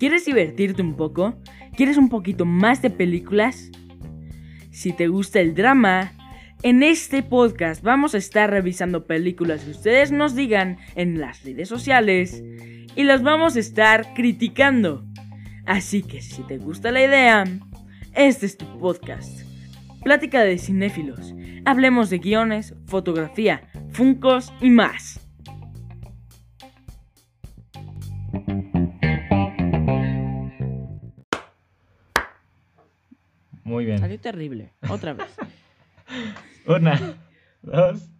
¿Quieres divertirte un poco? ¿Quieres un poquito más de películas? Si te gusta el drama, en este podcast vamos a estar revisando películas que ustedes nos digan en las redes sociales y las vamos a estar criticando. Así que si te gusta la idea, este es tu podcast. Plática de cinéfilos. Hablemos de guiones, fotografía, funcos y más. Muy bien. Salió terrible. Otra vez. Una, dos,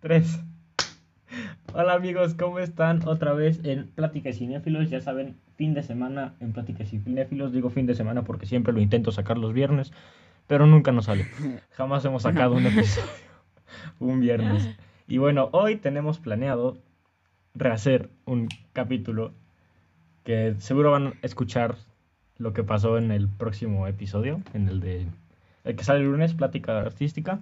tres. Hola amigos, ¿cómo están? Otra vez en Plática de Cinéfilos. Ya saben, fin de semana en Plática de Cinéfilos. Digo fin de semana porque siempre lo intento sacar los viernes, pero nunca nos sale. Jamás hemos sacado un episodio un viernes. Y bueno, hoy tenemos planeado rehacer un capítulo que seguro van a escuchar lo que pasó en el próximo episodio, en el de el que sale el lunes, plática artística.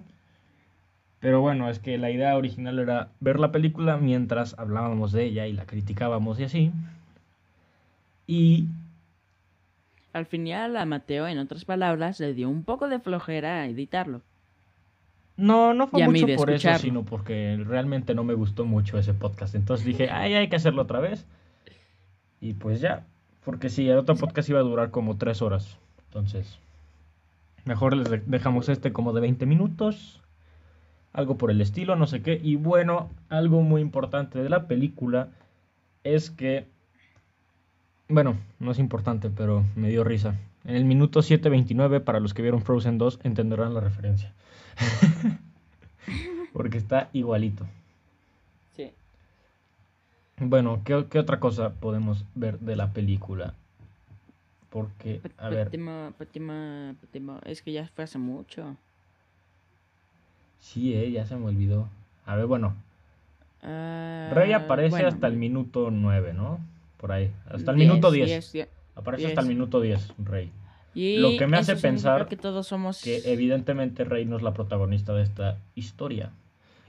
Pero bueno, es que la idea original era ver la película mientras hablábamos de ella y la criticábamos y así. Y Al final a Mateo, en otras palabras, le dio un poco de flojera a editarlo. no, no fue mucho por eso, sino porque realmente no me gustó mucho ese podcast. Entonces dije, ay, hay que hacerlo otra vez. Y pues ya, porque sí, el otro podcast iba a durar como tres horas. Entonces, mejor les de- dejamos este como de 20 minutos. Algo por el estilo, no sé qué. Y bueno, algo muy importante de la película es que... Bueno, no es importante, pero me dio risa. En el minuto 7.29, para los que vieron Frozen 2, entenderán la referencia. Porque está igualito. Sí. Bueno, ¿qué, qué otra cosa podemos ver de la película? Porque, a ver, Es que ya fue hace mucho. sí, eh, ya se me olvidó. A ver, bueno, Ah, Rey aparece hasta el minuto 9, ¿no? Por ahí, hasta el diez, minuto 10. diez, diez. Aparece diez. hasta el minuto 10, Rey. Y Lo que me hace pensar que todos somos Que evidentemente Rey no es la protagonista de esta historia.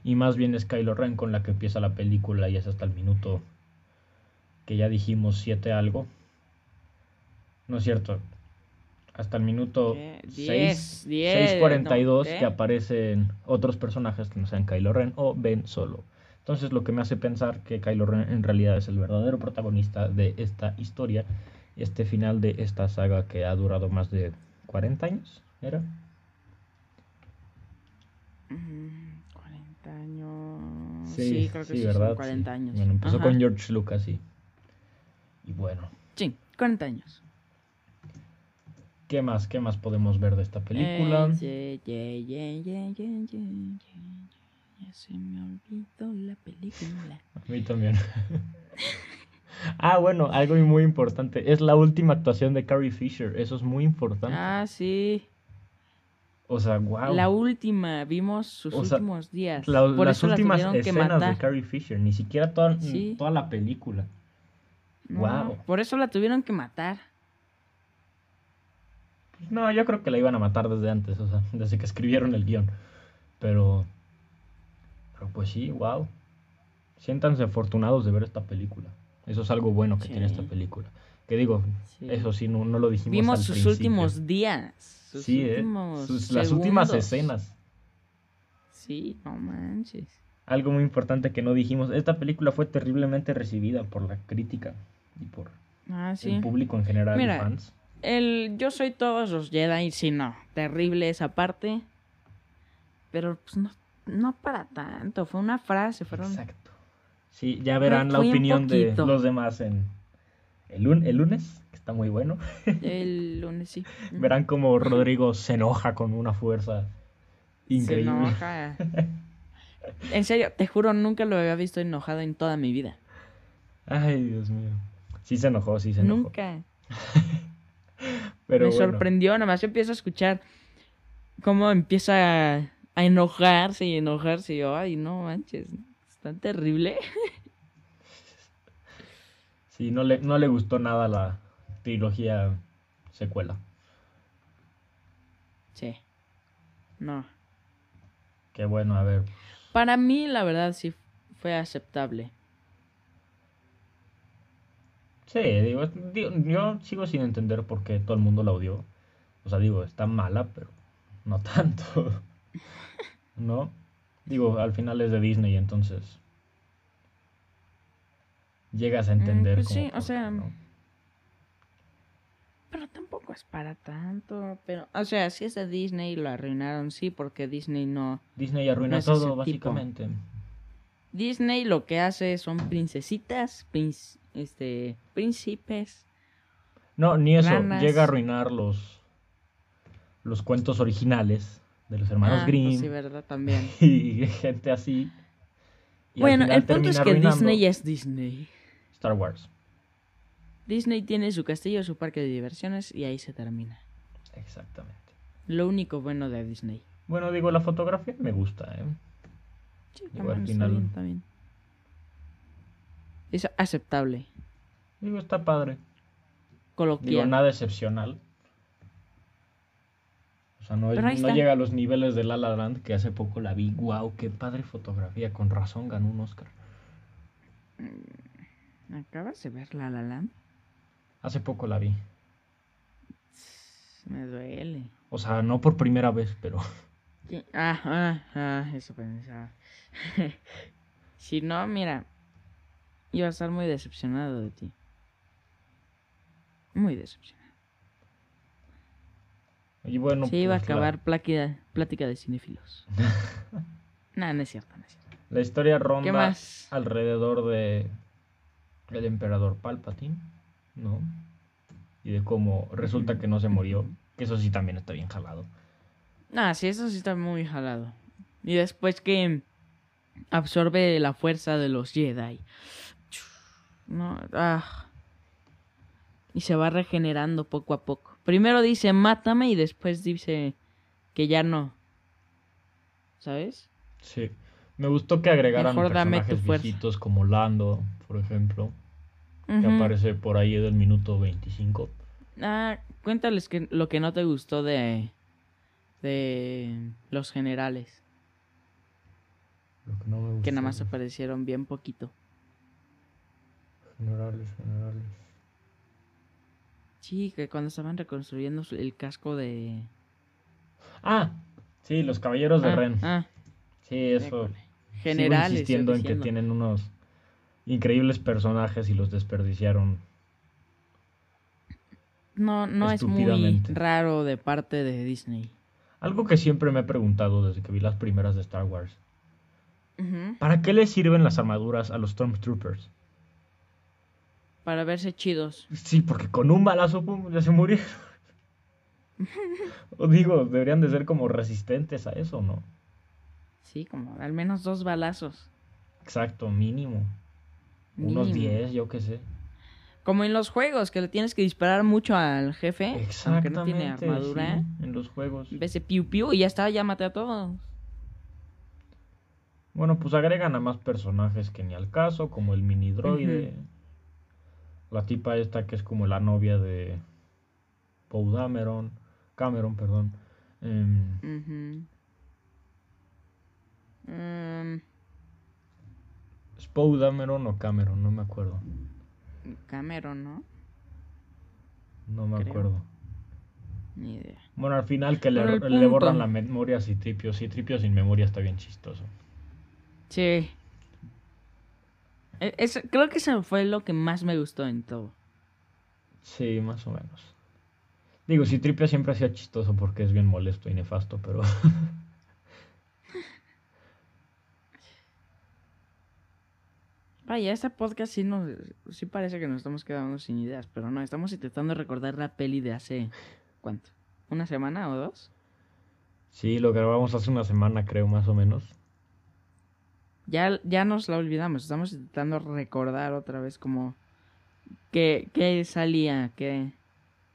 Y más bien es Kylo Ren con la que empieza la película y es hasta el minuto que ya dijimos 7 algo. No es cierto. Hasta el minuto ¿Qué? 6, Diez, diez, 6.42 no, ¿qué? que aparecen otros personajes que no sean Kylo Ren o Ben Solo. Entonces lo que me hace pensar que Kylo Ren en realidad es el verdadero protagonista de esta historia, este final de esta saga que ha durado más de 40 años, ¿era? Mm, 40 años. Sí, creo que sí, ¿verdad? son 40 Sí. años. Bueno, empezó Ajá. con George Lucas y, y bueno, Sí, 40 años. ¿qué más? ¿Qué más podemos ver de esta película? Eh, ye- ye- ye- ye- ye- ye- ye- Ya se me olvidó la película. A mí también. ah, bueno, algo muy importante. Es la última actuación de Carrie Fisher. Eso es muy importante. Ah, sí. o sea, wow. La última, vimos sus O sea, últimos días. La- Por las eso últimas escenas de Carrie Fisher. Ni siquiera toda, Sí. toda la película. No, Guau. Por eso la tuvieron que matar. No, yo creo que la iban a matar desde antes. O sea, desde que escribieron el guion. Pero... Pero pues sí, wow. Siéntanse afortunados de ver esta película. Eso es algo bueno que tiene esta película. Que digo, Sí. eso sí, no, no lo dijimos Vimos al sus principio. últimos días. Sus Sí, ¿eh? Sus- las últimas escenas. Sí, no manches. Algo muy importante que no dijimos. Esta película fue terriblemente recibida por la crítica y por Ah, sí. el público en general y Mira, fans. El Yo soy todos los Jedi, sí, no. Terrible esa parte. Pero pues no, no para tanto. Fue una frase, fueron. Exacto. Sí, ya verán la opinión de los demás en el, lun- el lunes, que está muy bueno. El lunes sí. Verán como Rodrigo se enoja con una fuerza Se increíble. enoja. En serio, te juro, nunca lo había visto enojado en toda mi vida. Ay, Dios mío. Sí se enojó, sí se enojó. Nunca. Pero me bueno, sorprendió, nada más yo empiezo a escuchar cómo empieza a, enojarse y enojarse. Y yo, ay, no manches, es tan terrible. Sí, no le, no le gustó nada la trilogía secuela. Sí. No. Qué bueno, a ver. Para mí, la verdad, sí fue aceptable. Sí, digo, digo, yo sigo sin entender por qué todo el mundo la odió. O sea, digo, está mala, pero no tanto. ¿No? Digo, al final es de Disney, entonces llegas a entender. pues sí, o por sea, ¿no? Pero tampoco es para tanto. Pero, o sea, si es de Disney lo arruinaron, sí, porque Disney no. Disney arruina no es ese todo, tipo. básicamente. Disney lo que hace son princesitas, princ- este, príncipes. No, ni eso. Ranas. Llega a arruinar los, los cuentos originales de los hermanos Ah, Grimm pues sí, verdad, también. y gente así. Y bueno, el punto es que Disney es Disney. Star Wars. Disney tiene su castillo, su parque de diversiones y ahí se termina. Exactamente. Lo único bueno de Disney. Bueno, digo, la fotografía me gusta, ¿eh? Sí, Digo, al final- bien. Es aceptable. Digo, está padre. Digo, Coloquial. nada excepcional. O sea, no, llega a los niveles de La La Land, que hace poco la vi. Wow, qué padre fotografía. Con razón ganó un Oscar. ¿Acabas de ver La La Land? Hace poco la vi. Me duele. O sea, no por primera vez, pero... ¿Qué? Ah, ah, ah, eso pensaba. si no, mira, iba a estar muy decepcionado de ti. Muy decepcionado. Y bueno, iba a pues, la- acabar plática, plática de cinéfilos. no, no es cierto, no es cierto. La historia ronda alrededor de el emperador Palpatine, ¿no? Y de cómo resulta que no se murió. Que eso sí también está bien jalado. Ah, sí, eso sí está muy jalado. Y después que absorbe la fuerza de los Jedi. No, ah. Y se va regenerando poco a poco. Primero dice mátame y después dice que ya no. ¿Sabes? Sí. Me gustó que agregaran Mejor personajes viejitos como Lando, por ejemplo, que aparece por ahí del minuto 25. Ah, cuéntales que, lo que no te gustó de, de los generales. Lo que no me Que nada gustó. más aparecieron bien poquito. Generales, generales. Sí, que cuando estaban reconstruyendo el casco de... Ah, sí, los caballeros de Ah, Ren. ah, Sí, eso. École. Sigo Generales. insistiendo en que tienen unos increíbles personajes y los desperdiciaron. No, no es muy raro de parte de Disney. Algo que siempre me he preguntado desde que vi las primeras de Star Wars. ¿Para qué les sirven las armaduras a los Stormtroopers? Para verse chidos. Sí, porque con un balazo pum, ya se murieron. o digo, deberían de ser como resistentes a eso, ¿no? Sí, como al menos dos balazos. Exacto, mínimo. Unos Mínimo. 10, yo qué sé. Como en los juegos, que le tienes que disparar mucho al jefe. Aunque Exactamente. no tiene armadura. sí, en los juegos. Ese piu piu y ya está, ya maté a todos. Bueno, pues agregan a más personajes que ni al caso, como el mini droide. La tipa esta que es como la novia de Poe Dameron. Cameron, perdón. Mm, ¿Es Dameron o Cameron? No me acuerdo. Cameron, ¿no? No me Creo. acuerdo. Ni idea. Bueno, al final que le, borran la memoria a Citripio. Citripio sin memoria está bien chistoso. Sí. E- eso- creo que eso fue lo que más me gustó en todo. Sí, más o menos. Digo, Citripio siempre hacía chistoso porque es bien molesto y nefasto, pero... Vaya, este podcast sí, nos, sí parece que nos estamos quedando sin ideas, pero no, estamos intentando recordar la peli de hace... ¿Cuánto? ¿Una semana o dos? sí, lo grabamos hace una semana, creo, más o menos. Ya, ya nos la olvidamos, estamos intentando recordar otra vez como... ¿Qué, qué salía? ¿Qué,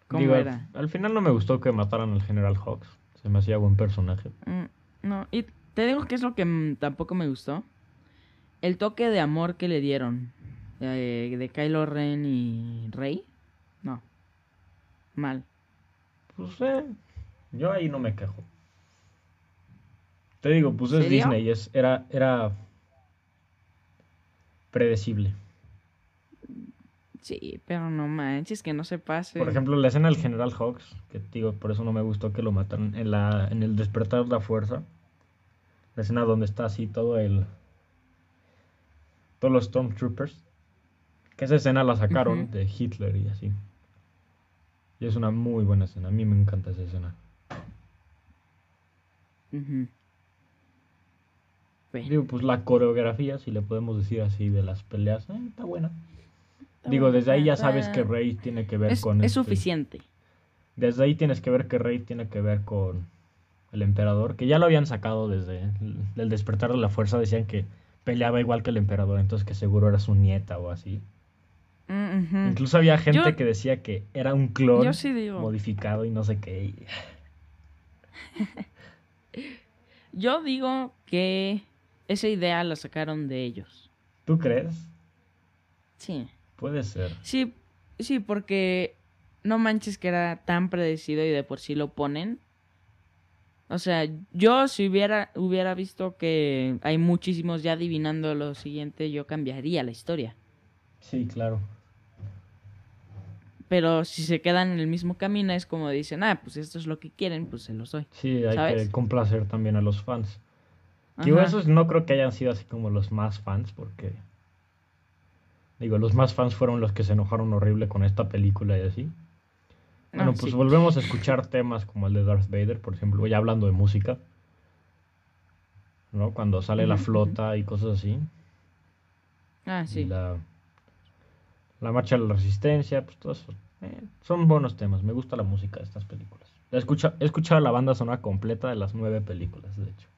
¿Cómo Digo, era? Al, final no me gustó que mataran al General Hawks. Se me hacía buen personaje. Mm, no, y te digo que es lo que mm, tampoco me gustó. El toque de amor que le dieron eh, de Kylo Ren y Rey. No. Mal. Pues eh, yo ahí no me quejo. Te digo, pues es ¿Serio? Disney, es, era, era predecible. Sí, pero no manches, que no se pase. Por ejemplo, la escena del General Hawks, que digo, por eso no me gustó que lo mataron en la en el despertar de la fuerza. La escena donde está así todo el todos los Stormtroopers. Que esa escena la sacaron de Hitler y así. Y es una muy buena escena, a mí me encanta esa escena. Digo, pues la coreografía, si le podemos decir así, de las peleas, eh, está buena. está Digo, desde ahí ya sabes que Rey tiene que ver es, con es este- suficiente. Desde ahí tienes que ver que Rey tiene que ver con el emperador, que ya lo habían sacado desde el, despertar de la fuerza, decían que peleaba igual que el emperador, entonces que seguro era su nieta o así. Mm. Incluso había gente Yo- que decía que era un clon sí modificado y no sé qué. Yo digo que esa idea la sacaron de ellos. ¿Tú crees? Sí. Puede ser. Sí, sí, porque no manches que era tan predecido y de por sí lo ponen. O sea, yo si hubiera, hubiera visto que hay muchísimos ya adivinando lo siguiente, yo cambiaría la historia. Sí, claro. Pero si se quedan en el mismo camino es como dicen, ah, pues esto es lo que quieren, pues se los doy. Sí, hay ¿Sabes? que complacer también a los fans. Digo, esos no creo que hayan sido así como los más fans, porque. Digo, los más fans fueron los que se enojaron horrible con esta película y así. Bueno, Ah, pues sí. volvemos a escuchar temas como el de Darth Vader, por ejemplo, ya hablando de música. ¿No? Cuando sale la flota y cosas así. Ah, sí. la, la marcha de la resistencia, pues todo eso. Eh, son buenos temas, me gusta la música de estas películas. La escucha, he escuchado la banda sonora completa de las nueve películas, de hecho.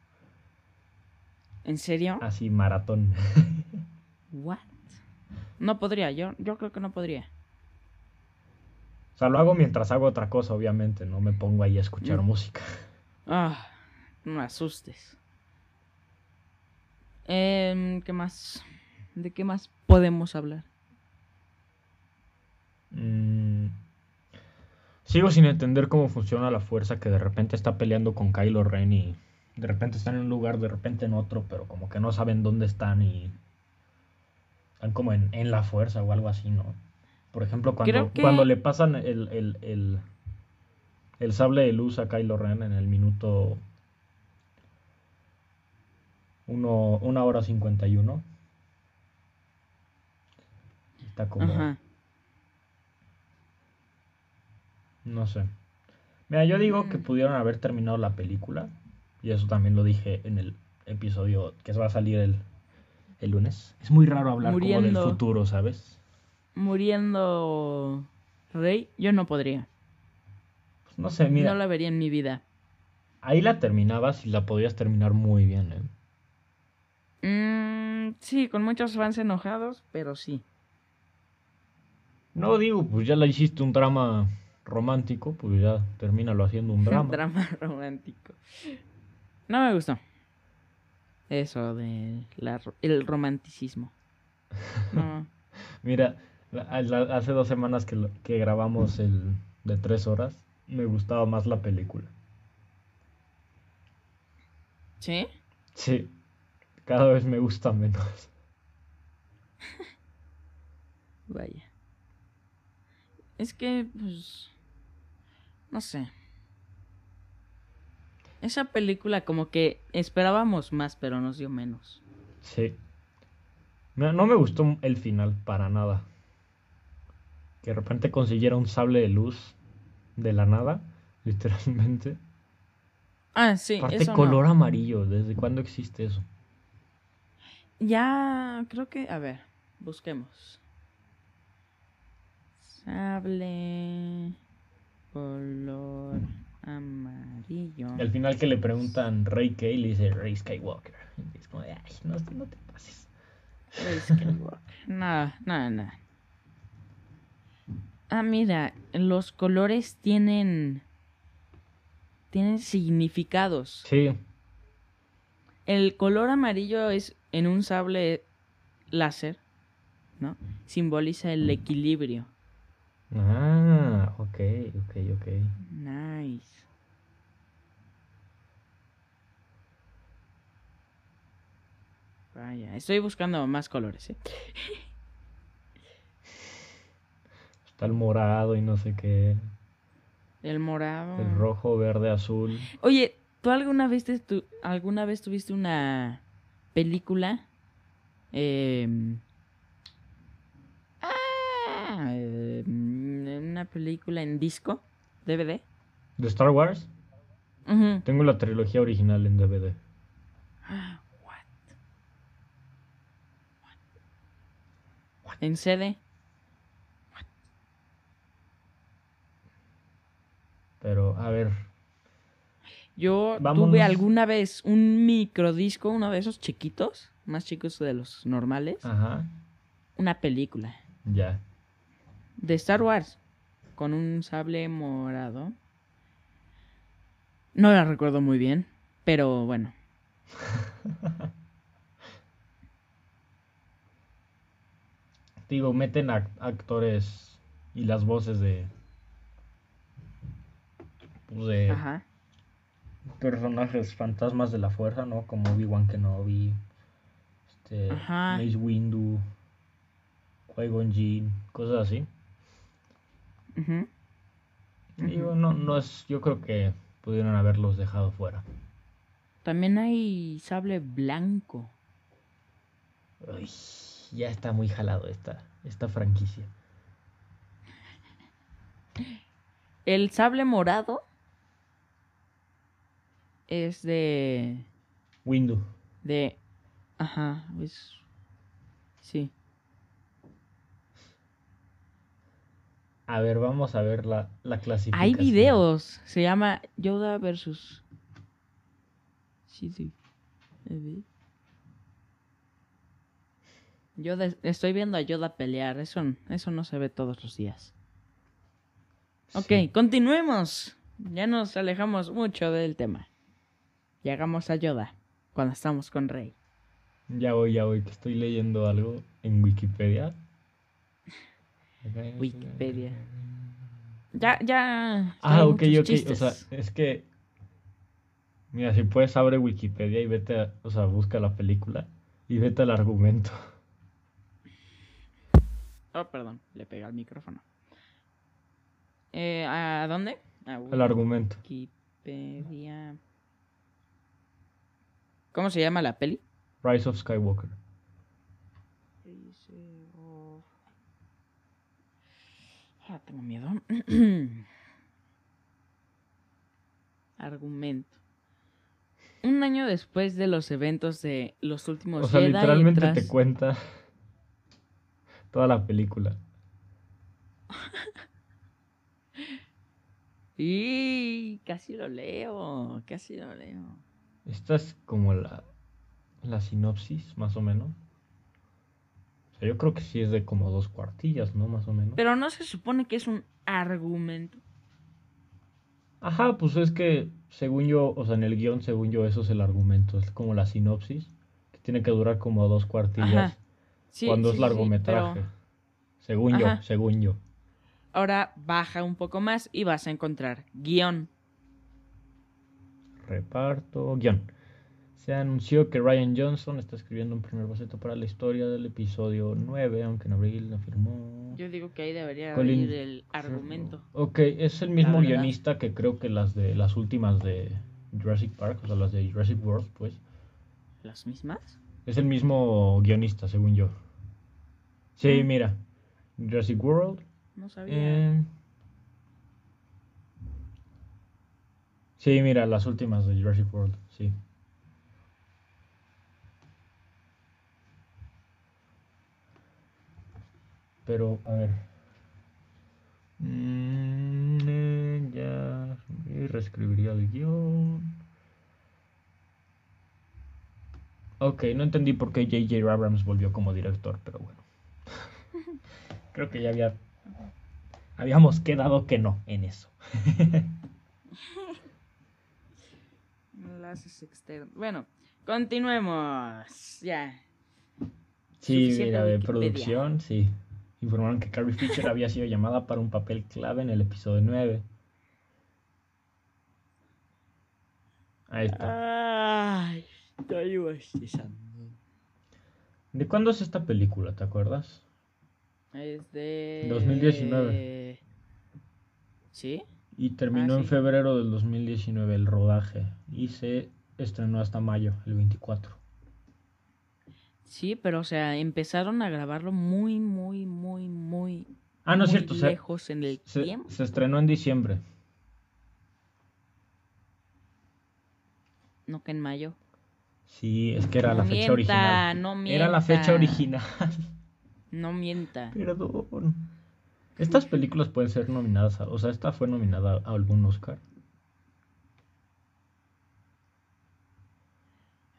¿En serio? Así, maratón. What? No podría, yo, yo creo que no podría. O sea, lo hago mientras hago otra cosa, obviamente, no me pongo ahí a escuchar Mm. música. Ah, no me asustes. Em, ¿Qué más? ¿De qué más podemos hablar? Mm, Sigo sin entender cómo funciona la fuerza que de repente está peleando con Kylo Ren y de repente están en un lugar, de repente en otro, pero como que no saben dónde están y están como en, en la fuerza o algo así, ¿no? Por ejemplo, cuando, que- cuando le pasan el, el, el, el sable de luz a Kylo Ren en el minuto uno, una hora 51. Está como... Ajá. No sé. Mira, yo digo que Mm. pudieron haber terminado la película. Y eso también lo dije en el episodio que va a salir el, el lunes. Es muy raro hablar como Muriendo. del futuro, ¿sabes? Muriendo Rey, yo no podría. Pues no sé, mira. No la vería en mi vida. Ahí la terminabas y la podías terminar muy bien, ¿eh? Mm, sí, con muchos fans enojados, pero sí. No digo, pues ya la hiciste un drama romántico, pues ya termínalo haciendo un drama. Drama romántico. No me gustó. Eso de la el romanticismo. No. Mira, la- la- hace dos semanas que, lo- que grabamos el de tres horas, me gustaba más la película. ¿Sí? Sí, cada vez me gusta menos. Vaya. Es que, pues. No sé. Esa película, como que esperábamos más, pero nos dio menos. Sí. No, no me gustó el final para nada. Que de repente consiguiera un sable de luz de la nada, literalmente. Ah, sí, eso no. color amarillo, ¿desde cuándo existe eso? Ya, creo que. A ver, busquemos. Sable. Color amarillo. Al final que le preguntan Rey K, le dice Rey Skywalker. Y es como de, ay, no, no te pases. Rey Skywalker. No, no, no. Ah, mira, los colores tienen. Tienen significados. Sí, El color amarillo es en un sable láser, ¿no? Simboliza el equilibrio. Ah, ok, ok, ok. Vaya, estoy buscando más colores, ¿eh? Está el morado y no sé qué. El morado. El rojo, verde, azul. Oye, ¿tú alguna vez, te- alguna vez tuviste una película? ah, em, una película en disco, DVD. ¿De Star Wars? Tengo la trilogía original en DVD. En CD. Pero, a ver. Yo Vámonos. tuve alguna vez un microdisco, uno de esos chiquitos, más chicos de los normales, Ajá. una película Ya. de Star Wars con un sable morado. No la recuerdo muy bien, pero bueno. Digo, meten ac- actores y las voces de. Pues de Ajá. personajes fantasmas de la fuerza, ¿no? Como Obi-Wan Kenobi, este, Ajá. Mace Windu, Qui-Gon Jinn, cosas así. ujú. Digo, no, no es, yo creo que pudieron haberlos dejado fuera. También hay sable blanco. Uy, ya está muy jalado esta, esta franquicia. El sable morado es de Windu. de ajá, es sí. A ver, vamos a ver la, la clasificación. Hay videos, se llama Yoda versus Sí, sí. Yoda, estoy viendo a Yoda pelear, eso, eso no se ve todos los días. Ok, Sí. continuemos. Ya nos alejamos mucho del tema. Llegamos a Yoda cuando estamos con Rey. Ya voy, ya voy, que estoy leyendo algo en Wikipedia. Wikipedia. Ya, ya. Ah, ok, ok. O sea, es que. Mira, si puedes, abre Wikipedia y vete a. O sea, busca la película y vete al argumento. Oh, perdón, le pega al micrófono. Eh, ¿A dónde? A El argumento. Wikipedia. ¿Cómo se llama la peli? Rise of Skywalker. Ah, tengo miedo. Argumento. Un año después de los eventos de los últimos O sea, Jedi, literalmente tras- te cuenta toda la película. Y casi lo leo, casi lo leo. Esta es como la, la sinopsis, más o menos. O sea, yo creo que sí es de como dos cuartillas, ¿no? Más o menos. Pero no se supone que es un argumento. Ajá, pues es que según yo, o sea, en el guion, según yo, eso es el argumento. Es como la sinopsis, que tiene que durar como dos cuartillas. Sí, cuando sí, es sí, largometraje. pero Según Ajá. yo, según yo. ahora baja un poco más y vas a encontrar guion. Reparto, guion. Se anunció que Ryan Johnson está escribiendo un primer boceto para la historia del episodio 9, aunque en abril afirmó. Yo digo que ahí debería Colin ir el argumento. Ok, es el mismo guionista que creo que las de las últimas de Jurassic Park, o sea, las de Jurassic World, pues. ¿Las mismas? Es el mismo guionista, según yo. Sí, Mm. mira. Jurassic World. No sabía. eh, Sí, mira, las últimas de Jurassic World, sí. Pero, a ver. Mm, eh, ya. y reescribiría el guion. Ok, no entendí por qué J.J. Abrams volvió como director, pero bueno. Creo que ya había. Habíamos quedado que no en eso. Enlaces externos. Bueno, continuemos. Ya. Sí, mira, de Wikipedia. producción, sí. Informaron que Carrie Fisher había sido llamada para un papel clave en el episodio 9. Ahí está. Ay, estoy bostezando. ¿De cuándo es esta película? ¿Te acuerdas? Es de... 2019. ¿Sí? Y terminó Ah, en febrero del 2019 el rodaje. Y se estrenó hasta mayo, el 24. Sí, pero o sea, empezaron a grabarlo muy, muy, muy, muy... Ah, no es cierto. Se, lejos en el se- tiempo. se estrenó en diciembre. No que en mayo. Sí, es que era no la fecha original. no mienta. Era la fecha original. No mienta. Perdón. Estas películas pueden ser nominadas, a- o sea, esta fue nominada a algún Oscar.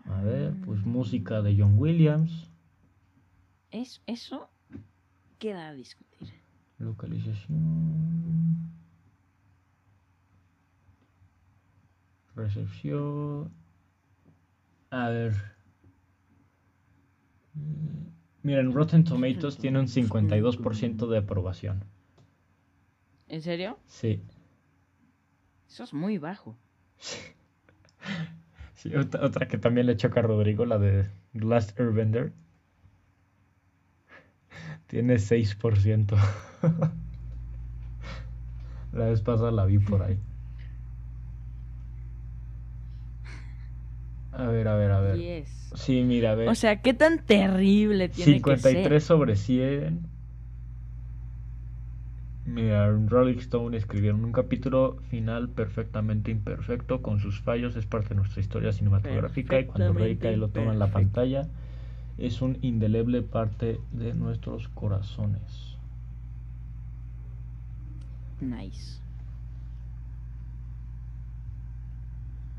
A ver, pues música de John Williams, Es, eso queda a discutir. localización, recepción. A ver. Mm, Miren, Rotten Tomatoes tiene un 52% de aprobación. ¿En serio? Sí. Eso es muy bajo. Sí, otra, otra que también le choca a Rodrigo, la de Last Airbender. Tiene 6%. la vez pasada la vi por ahí. A ver, a ver, a ver. Yes. Sí, mira, a ver. O sea, ¿qué tan terrible tiene 53 que ser? sobre 100. Mira, en Rolling Stone escribieron un capítulo final perfectamente imperfecto, con sus fallos, es parte de nuestra historia cinematográfica y cuando Rey cae lo toma en la pantalla, es un indeleble parte de nuestros corazones. Nice.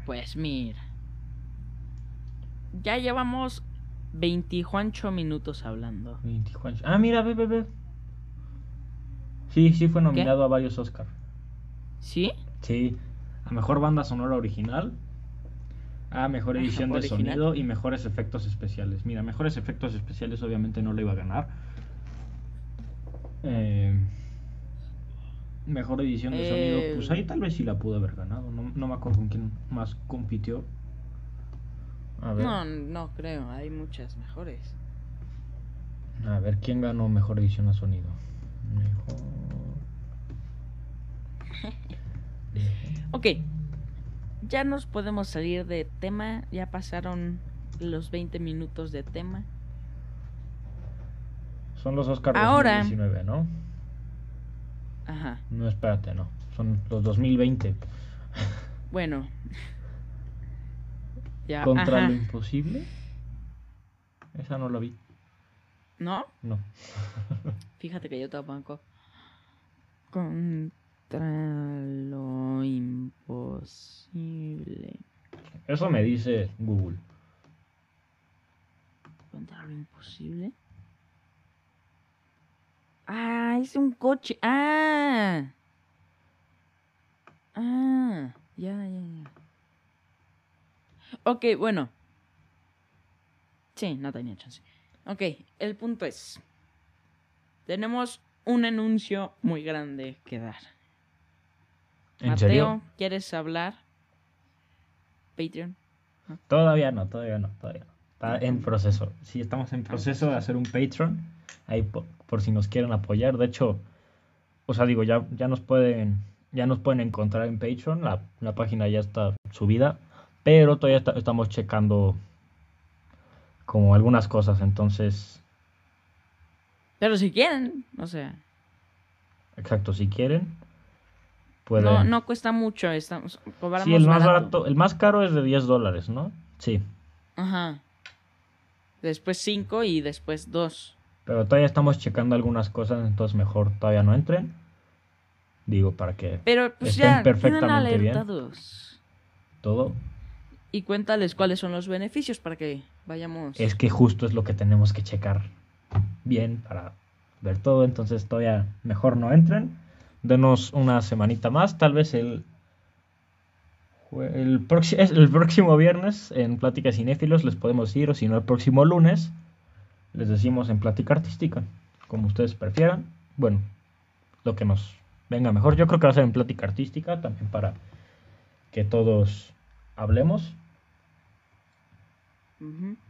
Pues mira. Ya llevamos 28 minutos hablando. 20 Juancho. Ah, mira, ve, ve, ve. Sí, sí fue nominado a varios Oscar. ¿Sí? Sí, a mejor banda sonora original, a mejor Ajá, edición de original. sonido y mejores efectos especiales. Mira, mejores efectos especiales obviamente no lo iba a ganar. Eh, mejor edición de Eh, sonido, pues ahí tal vez sí la pudo haber ganado. No, no me acuerdo con quién más compitió. A ver, No, no creo. Hay muchas mejores. a ver quién ganó mejor edición de sonido. Mejor. Ok. Ya nos podemos salir de tema. Ya pasaron los 20 minutos de tema. Son los Oscars Ahora- 2019, ¿no? Ajá. No, espérate, no. Son los 2020. Bueno. ya. Contra ajá. lo imposible. Esa no la vi. ¿No? No. Fíjate que yo tampoco. Contra lo imposible. Eso me dice Google. Contra lo imposible. Ah, es un coche. Ah. Ah. Ya, ya, ya. Ok, bueno. Sí, no tenía chance. Ok, el punto es. Tenemos un anuncio muy grande que dar. ¿En Mateo, serio? ¿quieres hablar? Patreon. Todavía no, todavía no, todavía no. Está en proceso. Sí, estamos en proceso de hacer un Patreon. Ahí por, por si nos quieren apoyar. De hecho, o sea, digo, ya, ya nos pueden ya nos pueden encontrar en Patreon. La, la página ya está subida. Pero todavía está- estamos checando como algunas cosas. Entonces, Pero si quieren, o sea, exacto, si quieren, pueden. no, no cuesta mucho, estamos Sí, el más barato. barato, el más caro es de 10 dólares, ¿no? Sí. Ajá. Después 5 y después 2. Pero todavía estamos checando algunas cosas, entonces mejor todavía no entren. Digo, para que Pero pues Estén ya, perfectamente bien. todo. Y cuéntales cuáles son los beneficios para que vayamos. Es que justo es lo que tenemos que checar bien para ver todo. Entonces todavía mejor no entren. Denos una semanita más. Tal vez el, el, el próximo viernes en Plática Cinéfilos les podemos ir. O si no, el próximo lunes les decimos en Plática Artística. Como ustedes prefieran. Bueno, lo que nos venga mejor. Yo creo que va a ser en Plática Artística también para que todos hablemos.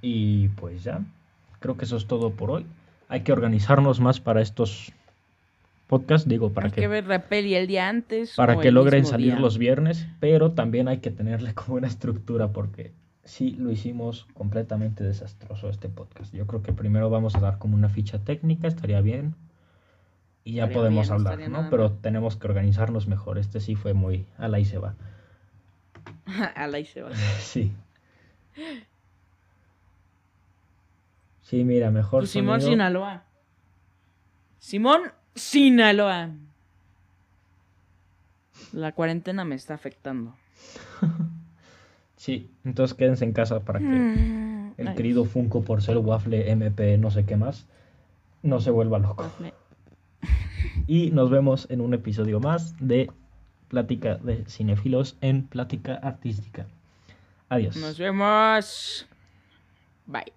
Y pues ya. creo que eso es todo por hoy. Hay que organizarnos más para estos podcasts, digo, para Hay que, que, ver la peli el día antes. para que logren salir día. los viernes, pero también hay que tenerle como una estructura porque sí lo hicimos completamente desastroso este podcast. Yo creo que primero vamos a dar como una ficha técnica, estaría bien. Y ya Estaría podemos bien, hablar, ¿no? nada Pero tenemos que organizarnos mejor. Este sí fue muy a la y se va. Al ahí se va. Sí. Sí, mira, mejor Pues Simón sonido. Sinaloa. Simón Sinaloa. La cuarentena me está afectando. Sí, entonces quédense en casa para que Mm, el ay, querido Funko por ser Waffle MP no sé qué más no se vuelva loco. Y nos vemos en un episodio más de Plática de Cinefilos en Plática Artística. Adiós. Nos vemos. Bye.